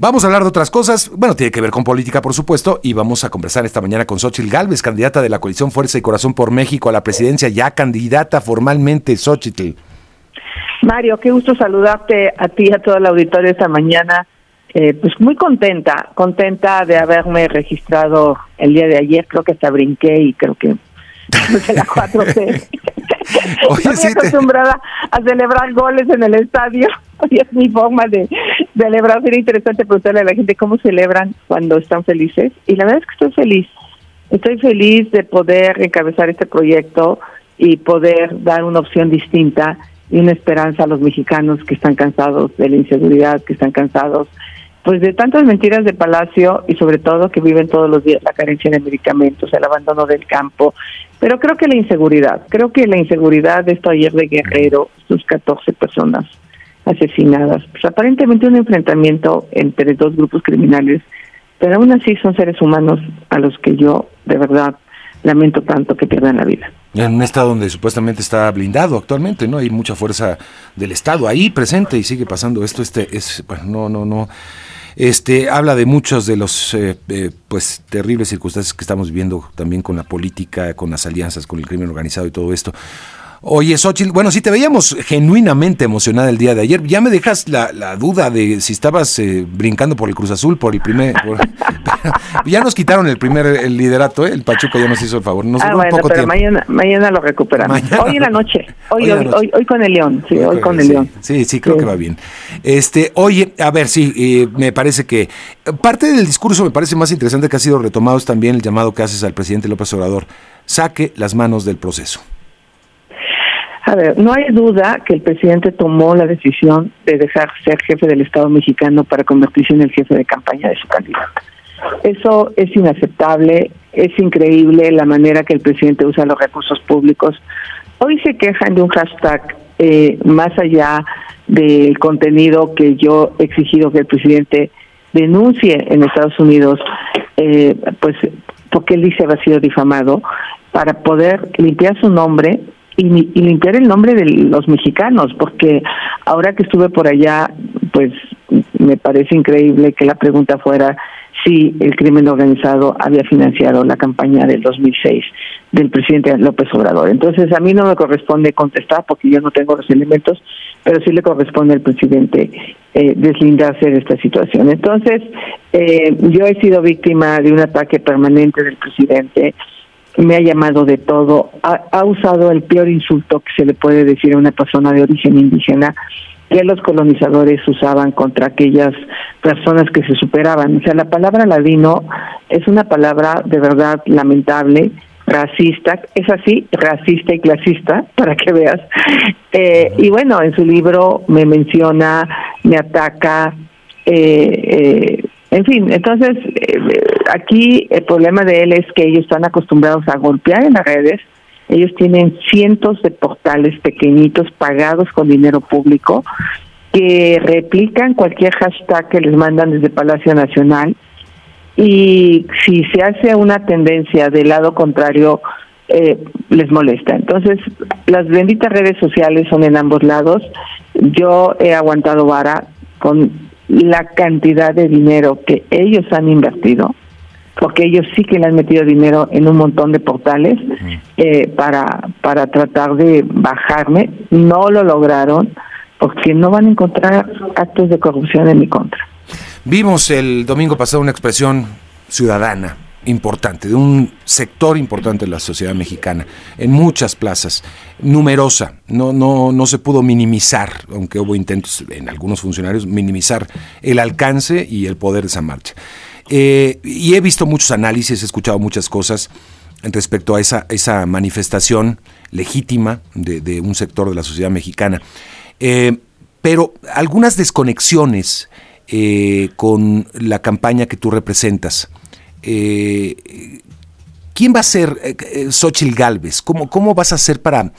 Vamos a hablar de otras cosas. Bueno, tiene que ver con política, por supuesto, y vamos a conversar esta mañana con Xochitl Galvez, candidata de la coalición Fuerza y Corazón por México a la presidencia, ya candidata formalmente, Xochitl. Mario, qué gusto saludarte a ti y a todo el auditorio esta mañana. Eh, pues muy contenta, contenta de haberme registrado el día de ayer. Creo que hasta brinqué y creo que de la 4C. Estoy acostumbrada a celebrar goles en el estadio y es mi forma de celebrar. Sería interesante preguntarle a la gente cómo celebran cuando están felices. Y la verdad es que estoy feliz. Estoy feliz de poder encabezar este proyecto y poder dar una opción distinta y una esperanza a los mexicanos que están cansados de la inseguridad, que están cansados pues de tantas mentiras de Palacio y sobre todo que viven todos los días la carencia de medicamentos, el abandono del campo, pero creo que la inseguridad, creo que la inseguridad de esto ayer de Guerrero, sus 14 personas asesinadas, pues aparentemente un enfrentamiento entre dos grupos criminales, pero aún así son seres humanos a los que yo de verdad lamento tanto que pierdan la vida. En un estado donde supuestamente está blindado actualmente, ¿no? Hay mucha fuerza del Estado ahí presente y sigue pasando esto. Este es, bueno, no, no, no. Este habla de muchos de los eh, eh, pues terribles circunstancias que estamos viviendo también con la política, con las alianzas, con el crimen organizado y todo esto. Oye, Xochitl, bueno, si te veíamos genuinamente emocionada el día de ayer, ya me dejas la, duda de si estabas eh, brincando por el Cruz Azul, por el primer... ya nos quitaron el primer el liderato, ¿eh? el Pachuca ya nos hizo el favor. Nos ah, bueno, pero Mañana, mañana lo recuperamos. hoy en la noche, hoy, hoy, hoy, con el León, sí, hoy con el León. Sí, sí, creo que va bien. Este, oye, a ver, sí, eh, me parece que parte del discurso me parece más interesante que ha sido retomado también el llamado que haces al presidente López Obrador, saque las manos del proceso. A ver, no hay duda que el presidente tomó la decisión de dejar ser jefe del Estado mexicano para convertirse en el jefe de campaña de su candidato. Eso es inaceptable, es increíble la manera que el presidente usa los recursos públicos. Hoy se quejan de un hashtag eh, más allá del contenido que yo he exigido que el presidente denuncie en Estados Unidos, eh, pues porque él dice ha sido difamado, para poder limpiar su nombre y, limpiar el nombre de los mexicanos, porque ahora que estuve por allá, pues me parece increíble que la pregunta fuera si el crimen organizado había financiado la campaña del 2006 del presidente López Obrador. Entonces, a mí no me corresponde contestar porque yo no tengo los elementos, pero sí le corresponde al presidente eh, deslindarse de esta situación. Entonces, eh, yo he sido víctima de un ataque permanente del presidente me ha llamado de todo, ha, usado el peor insulto que se le puede decir a una persona de origen indígena que los colonizadores usaban contra aquellas personas que se superaban. O sea, la palabra ladino es una palabra de verdad lamentable, racista, es así, racista y clasista, para que veas. Eh, y bueno, en su libro me menciona, me ataca, eh, eh, en fin, entonces eh, aquí el problema de él es que ellos están acostumbrados a golpear en las redes. Ellos tienen cientos de portales pequeñitos pagados con dinero público que replican cualquier hashtag que les mandan desde Palacio Nacional y si se hace una tendencia del lado contrario eh, les molesta. Entonces, las benditas redes sociales son en ambos lados. Yo he aguantado vara con la cantidad de dinero que ellos han invertido, porque ellos sí que le han metido dinero en un montón de portales eh, para, para tratar de bajarme, no lo lograron porque no van a encontrar actos de corrupción en mi contra. Vimos el domingo pasado una expresión ciudadana importante, de un sector importante de la sociedad mexicana, en muchas plazas, numerosa, no, no, no se pudo minimizar, aunque hubo intentos en algunos funcionarios, minimizar el alcance y el poder de esa marcha. Eh, y he visto muchos análisis, he escuchado muchas cosas respecto a esa, esa manifestación legítima de, un sector de la sociedad mexicana. Eh, pero algunas desconexiones eh, con la campaña que tú representas. Eh, ¿quién va a ser eh, eh, Xochitl Galvez? ¿Cómo, ¿Cómo vas a hacer para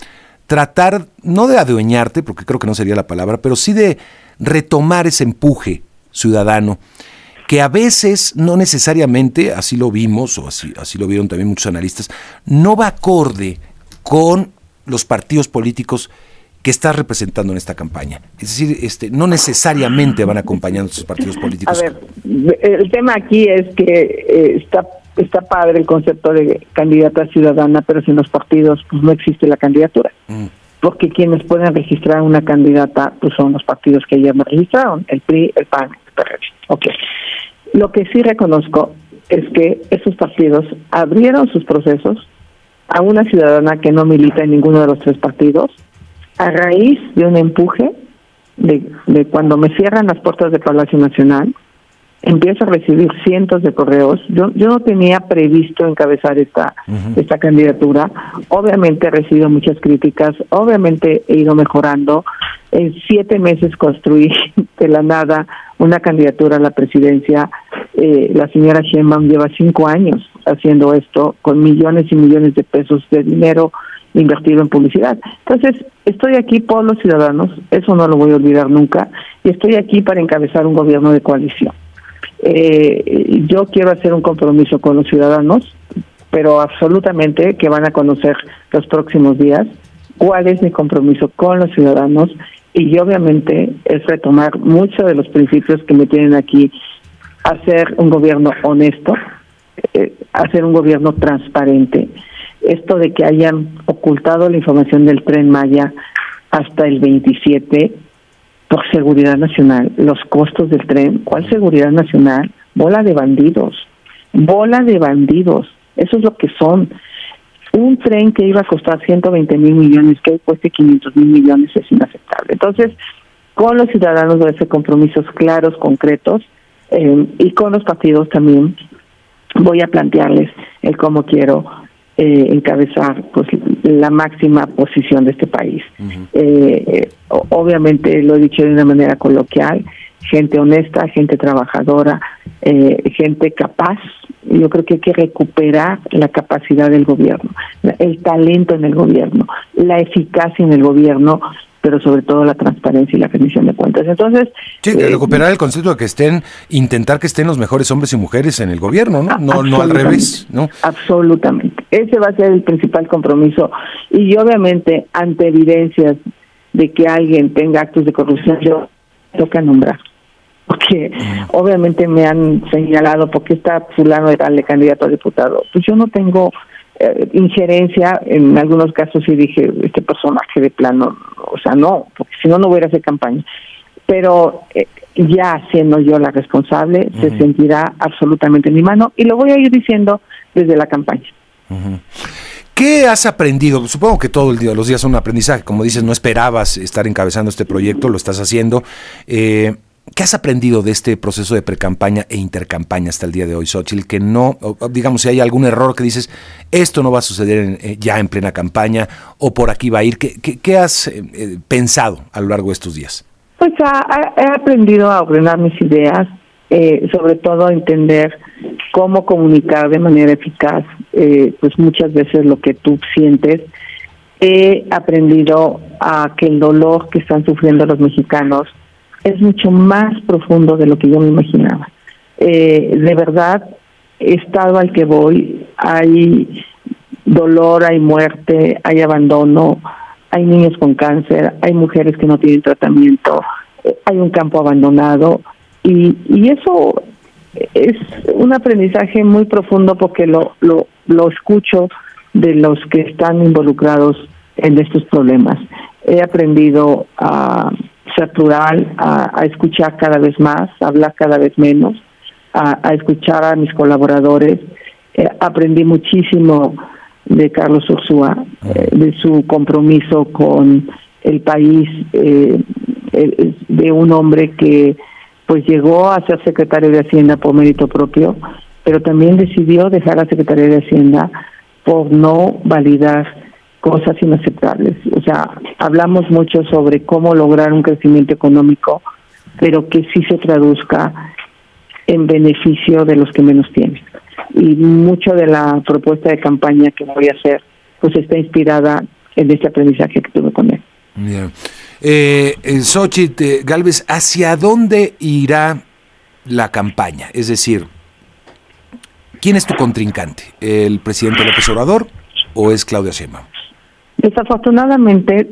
tratar, no de adueñarte, porque creo que no sería la palabra, pero sí de retomar ese empuje ciudadano? que a veces no necesariamente, así lo vimos, o así, así lo vieron también muchos analistas, no va acorde con los partidos políticos que estás representando en esta campaña. Es decir, este, no necesariamente van acompañando a sus partidos políticos. A ver, el tema aquí es que eh, está está padre el concepto de candidata ciudadana, pero sin los partidos pues no existe la candidatura. Mm. Porque quienes pueden registrar una candidata pues son los partidos que ya me registraron, el PRI, el PAN, el PRD. Ok. Lo que sí reconozco es que esos partidos abrieron sus procesos a una ciudadana que no milita en ninguno de los tres partidos a raíz de un empuje de, de cuando me cierran las puertas de Palacio Nacional, empiezo a recibir cientos de correos. Yo, yo no tenía previsto encabezar esta, esta candidatura. Obviamente he recibido muchas críticas, obviamente he ido mejorando. En siete meses construí de la nada una candidatura a la presidencia. Eh, la señora Sheinbaum lleva cinco años haciendo esto con millones y millones de pesos de dinero invertido en publicidad. Entonces, estoy aquí por los ciudadanos, eso no lo voy a olvidar nunca, y estoy aquí para encabezar un gobierno de coalición. Eh, yo quiero hacer un compromiso con los ciudadanos, pero absolutamente que van a conocer los próximos días cuál es mi compromiso con los ciudadanos y obviamente es retomar muchos de los principios que me tienen aquí, hacer un gobierno honesto, eh, hacer un gobierno transparente. Esto de que hayan ocultado la información del tren Maya hasta el 27 por seguridad nacional, los costos del tren, ¿cuál seguridad nacional? Bola de bandidos, bola de bandidos, eso es lo que son. Un tren que iba a costar 120 mil millones, que hoy cueste 500 mil millones, es inaceptable. Entonces, con los ciudadanos debe ser compromisos claros, concretos, eh, y con los partidos también voy a plantearles el cómo quiero eh, encabezar pues la máxima posición de este país. eh, obviamente lo he dicho de una manera coloquial, gente honesta, gente trabajadora, eh, gente capaz. Yo creo que hay que recuperar la capacidad del gobierno, el talento en el gobierno, la eficacia en el gobierno pero sobre todo la transparencia y la rendición de cuentas. Entonces, sí, eh, recuperar el concepto de que estén, intentar que estén los mejores hombres y mujeres en el gobierno, ¿no? No, no al revés, ¿no? Absolutamente. Ese va a ser el principal compromiso y obviamente ante evidencias de que alguien tenga actos de corrupción, yo toca nombrar. Porque mm. obviamente me han señalado porque está fulano de tal candidato a diputado. Pues yo no tengo eh, injerencia, en algunos casos sí dije, este personaje de plano, o sea, no, porque si no, no voy a hacer campaña. Pero eh, ya siendo yo la responsable, se sentirá absolutamente en mi mano y lo voy a ir diciendo desde la campaña. ¿Qué has aprendido? Supongo que todo el día, los días son un aprendizaje. Como dices, no esperabas estar encabezando este proyecto, lo estás haciendo. Eh, ¿Qué has aprendido de este proceso de precampaña e intercampaña hasta el día de hoy, Xochitl? Que no, digamos, si hay algún error que dices, esto no va a suceder eh, ya en plena campaña o por aquí va a ir, ¿qué, has eh, eh, pensado a lo largo de estos días? Pues he aprendido a ordenar mis ideas, sobre todo a entender cómo comunicar de manera eficaz, pues muchas veces lo que tú sientes. He aprendido a que el dolor que están sufriendo los mexicanos es mucho más profundo de lo que yo me imaginaba. Eh, de verdad, estado al que voy, hay dolor, hay muerte, hay abandono, hay niños con cáncer, hay mujeres que no tienen tratamiento, eh, hay un campo abandonado y, y eso es un aprendizaje muy profundo porque lo, lo, lo escucho de los que están involucrados en estos problemas. He aprendido a ser plural, a, escuchar cada vez más, a hablar cada vez menos, a, escuchar a mis colaboradores. Eh, aprendí muchísimo de Carlos Ursúa, eh, de su compromiso con el país, eh, de un hombre que pues llegó a ser secretario de Hacienda por mérito propio, pero también decidió dejar la Secretaría de Hacienda por no validar cosas inaceptables. O sea, hablamos mucho sobre cómo lograr un crecimiento económico, pero que sí se traduzca en beneficio de los que menos tienen. Y mucho de la propuesta de campaña que voy a hacer, pues está inspirada en este aprendizaje que tuve con él. Bien. Eh, Xochitl Galvez, ¿hacia dónde irá la campaña? Es decir, ¿quién es tu contrincante? ¿El presidente López Obrador o es Claudia Sheinbaum? Desafortunadamente,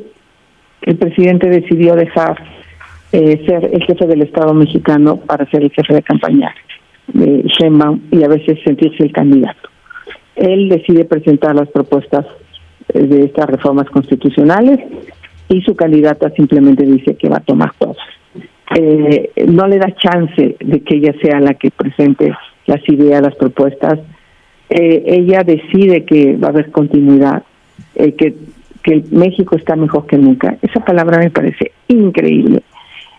el presidente decidió dejar eh, ser el jefe del Estado mexicano para ser el jefe de campaña de Sheinbaum y a veces sentirse el candidato. Él decide presentar las propuestas eh, de estas reformas constitucionales y su candidata simplemente dice que va a tomar todas. Eh, no le da chance de que ella sea la que presente las ideas, las propuestas. Eh, ella decide que va a haber continuidad, eh, que, que México está mejor que nunca. Esa palabra me parece increíble,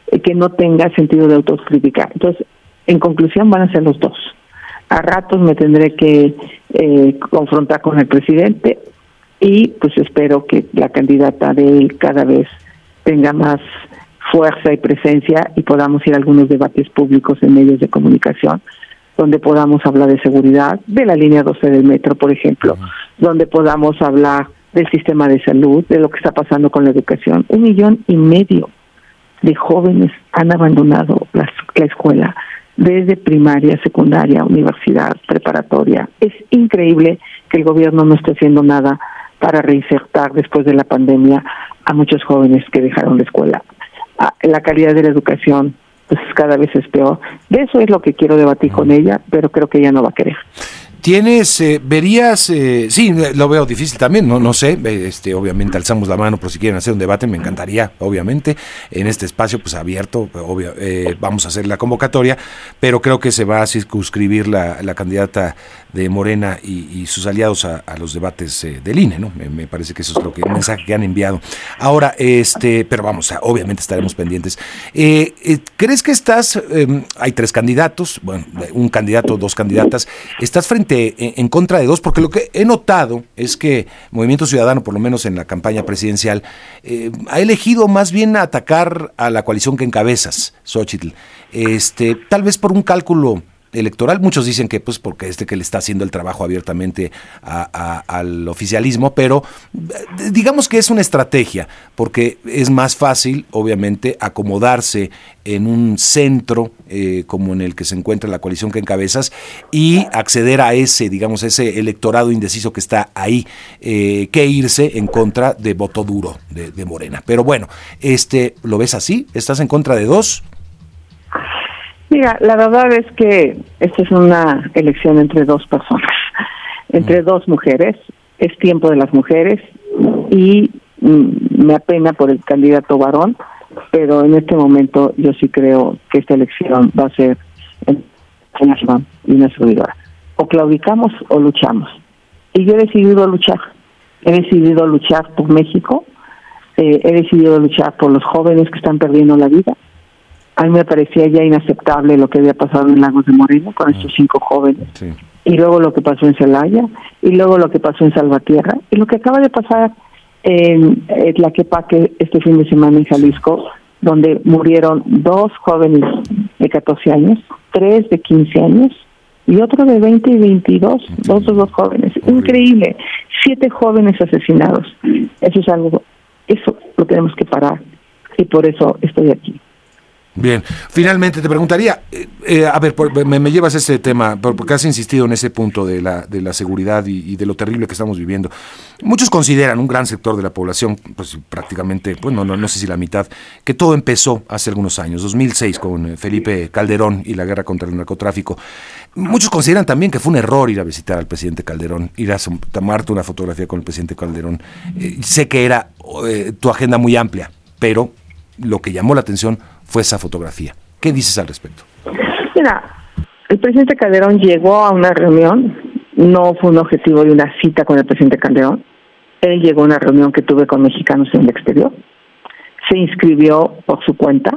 eh, que no tenga sentido de autocrítica. Entonces, en conclusión, van a ser los dos. A ratos me tendré que confrontar con el presidente y pues espero que la candidata de él cada vez tenga más fuerza y presencia y podamos ir a algunos debates públicos en medios de comunicación donde podamos hablar de seguridad, de la línea 12 del metro, por ejemplo, donde podamos hablar del sistema de salud, de lo que está pasando con la educación. Un millón y medio de jóvenes han abandonado la, la escuela desde primaria, secundaria, universidad, preparatoria. Es increíble que el gobierno no esté haciendo nada para reinsertar después de la pandemia a muchos jóvenes que dejaron la escuela. Ah, la calidad de la educación pues cada vez es peor. De eso es lo que quiero debatir con ella, pero creo que ella no va a querer. Tienes, eh, verías, eh, sí, lo veo difícil también, no, no sé, este, obviamente alzamos la mano por si quieren hacer un debate, me encantaría, obviamente, en este espacio pues abierto, obvio, eh, vamos a hacer la convocatoria, pero creo que se va a circunscribir la candidata de Morena y, sus aliados a, los debates del INE, ¿no? Me, parece que eso es lo que el mensaje que han enviado. Ahora, este, pero vamos, obviamente estaremos pendientes. ¿Crees que estás, em, hay tres candidatos, bueno, un candidato, dos candidatas, estás frente en contra de dos, porque lo que he notado es que Movimiento Ciudadano, por lo menos en la campaña presidencial, eh, ha elegido más bien atacar a la coalición que encabezas, Xochitl. Este, tal vez por un cálculo electoral. Muchos dicen que pues porque este que le está haciendo el trabajo abiertamente al oficialismo, pero eh, digamos que es una estrategia, porque es más fácil, obviamente, acomodarse en un centro eh, como en el que se encuentra la coalición que encabezas y acceder a ese, digamos, ese electorado indeciso que está ahí, eh, que irse en contra de voto duro de, de Morena. Pero bueno, este, ¿lo ves así? ¿Estás en contra de dos? Mira, la verdad es que esta es una elección entre dos personas, entre mm. dos mujeres. Es tiempo de las mujeres y mm, me apena por el candidato varón, pero en este momento yo sí creo que esta elección va a ser una y una servidora. O claudicamos o luchamos. Y yo he decidido luchar. He decidido luchar por México, eh, he decidido luchar por los jóvenes que están perdiendo la vida, a mí me parecía ya inaceptable lo que había pasado en Lagos de Moreno con estos cinco jóvenes. Y luego lo que pasó en Celaya, y luego lo que pasó en Salvatierra, y lo que acaba de pasar en, Tlaquepaque este fin de semana en Jalisco, donde murieron dos jóvenes de 14 años, tres de 15 años y otro de 20 y 22, dos de dos jóvenes. Increíble, siete jóvenes asesinados. Eso es algo, eso lo tenemos que parar y por eso estoy aquí. Bien, finalmente te preguntaría, eh, eh, a ver, me, llevas ese tema, porque has insistido en ese punto de la, de la seguridad y, de lo terrible que estamos viviendo. Muchos consideran, un gran sector de la población, pues prácticamente, pues no, no, no sé si la mitad, que todo empezó hace algunos años, 2006, con eh, Felipe Calderón y la guerra contra el narcotráfico. Muchos consideran también que fue un error ir a visitar al presidente Calderón, ir a tomarte una fotografía con el presidente Calderón. sé que era tu agenda muy amplia, pero lo que llamó la atención fue esa fotografía. ¿Qué dices al respecto? Mira, el presidente Calderón llegó a una reunión, no fue un objetivo de una cita con el presidente Calderón, él llegó a una reunión que tuve con mexicanos en el exterior, se inscribió por su cuenta,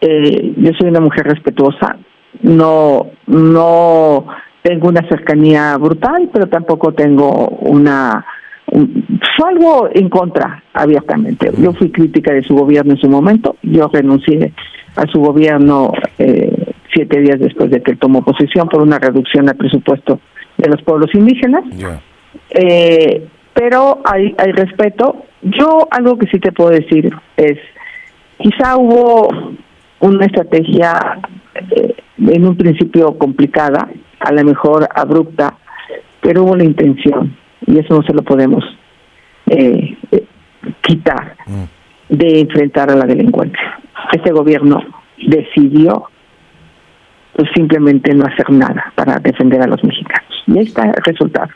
eh, yo soy una mujer respetuosa, no, no tengo una cercanía brutal, pero tampoco tengo una fue algo en contra abiertamente. Yo fui crítica de su gobierno en su momento, yo renuncié a su gobierno eh, siete días después de que tomó posesión por una reducción al presupuesto de los pueblos indígenas. Eh, pero hay, hay respeto. Yo algo que sí te puedo decir es, quizá hubo una estrategia eh, en un principio complicada, a lo mejor abrupta, pero hubo la intención y eso no se lo podemos eh, quitar. Mm. de enfrentar a la delincuencia. Este gobierno decidió pues, simplemente no hacer nada para defender a los mexicanos. Y ahí está el resultado.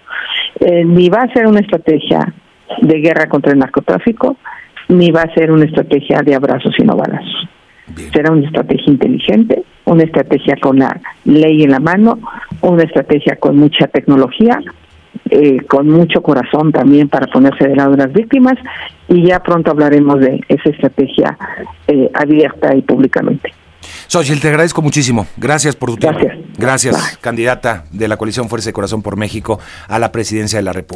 Eh, ni va a ser una estrategia de guerra contra el narcotráfico, ni va a ser una estrategia de abrazos y no balazos. Será una estrategia inteligente, una estrategia con la ley en la mano, una estrategia con mucha tecnología, eh, con mucho corazón también para ponerse de lado de las víctimas y ya pronto hablaremos de esa estrategia eh, abierta y públicamente. Xochitl, te agradezco muchísimo. Gracias por tu tiempo. Gracias, candidata de la coalición Fuerza de Corazón por México a la presidencia de la República.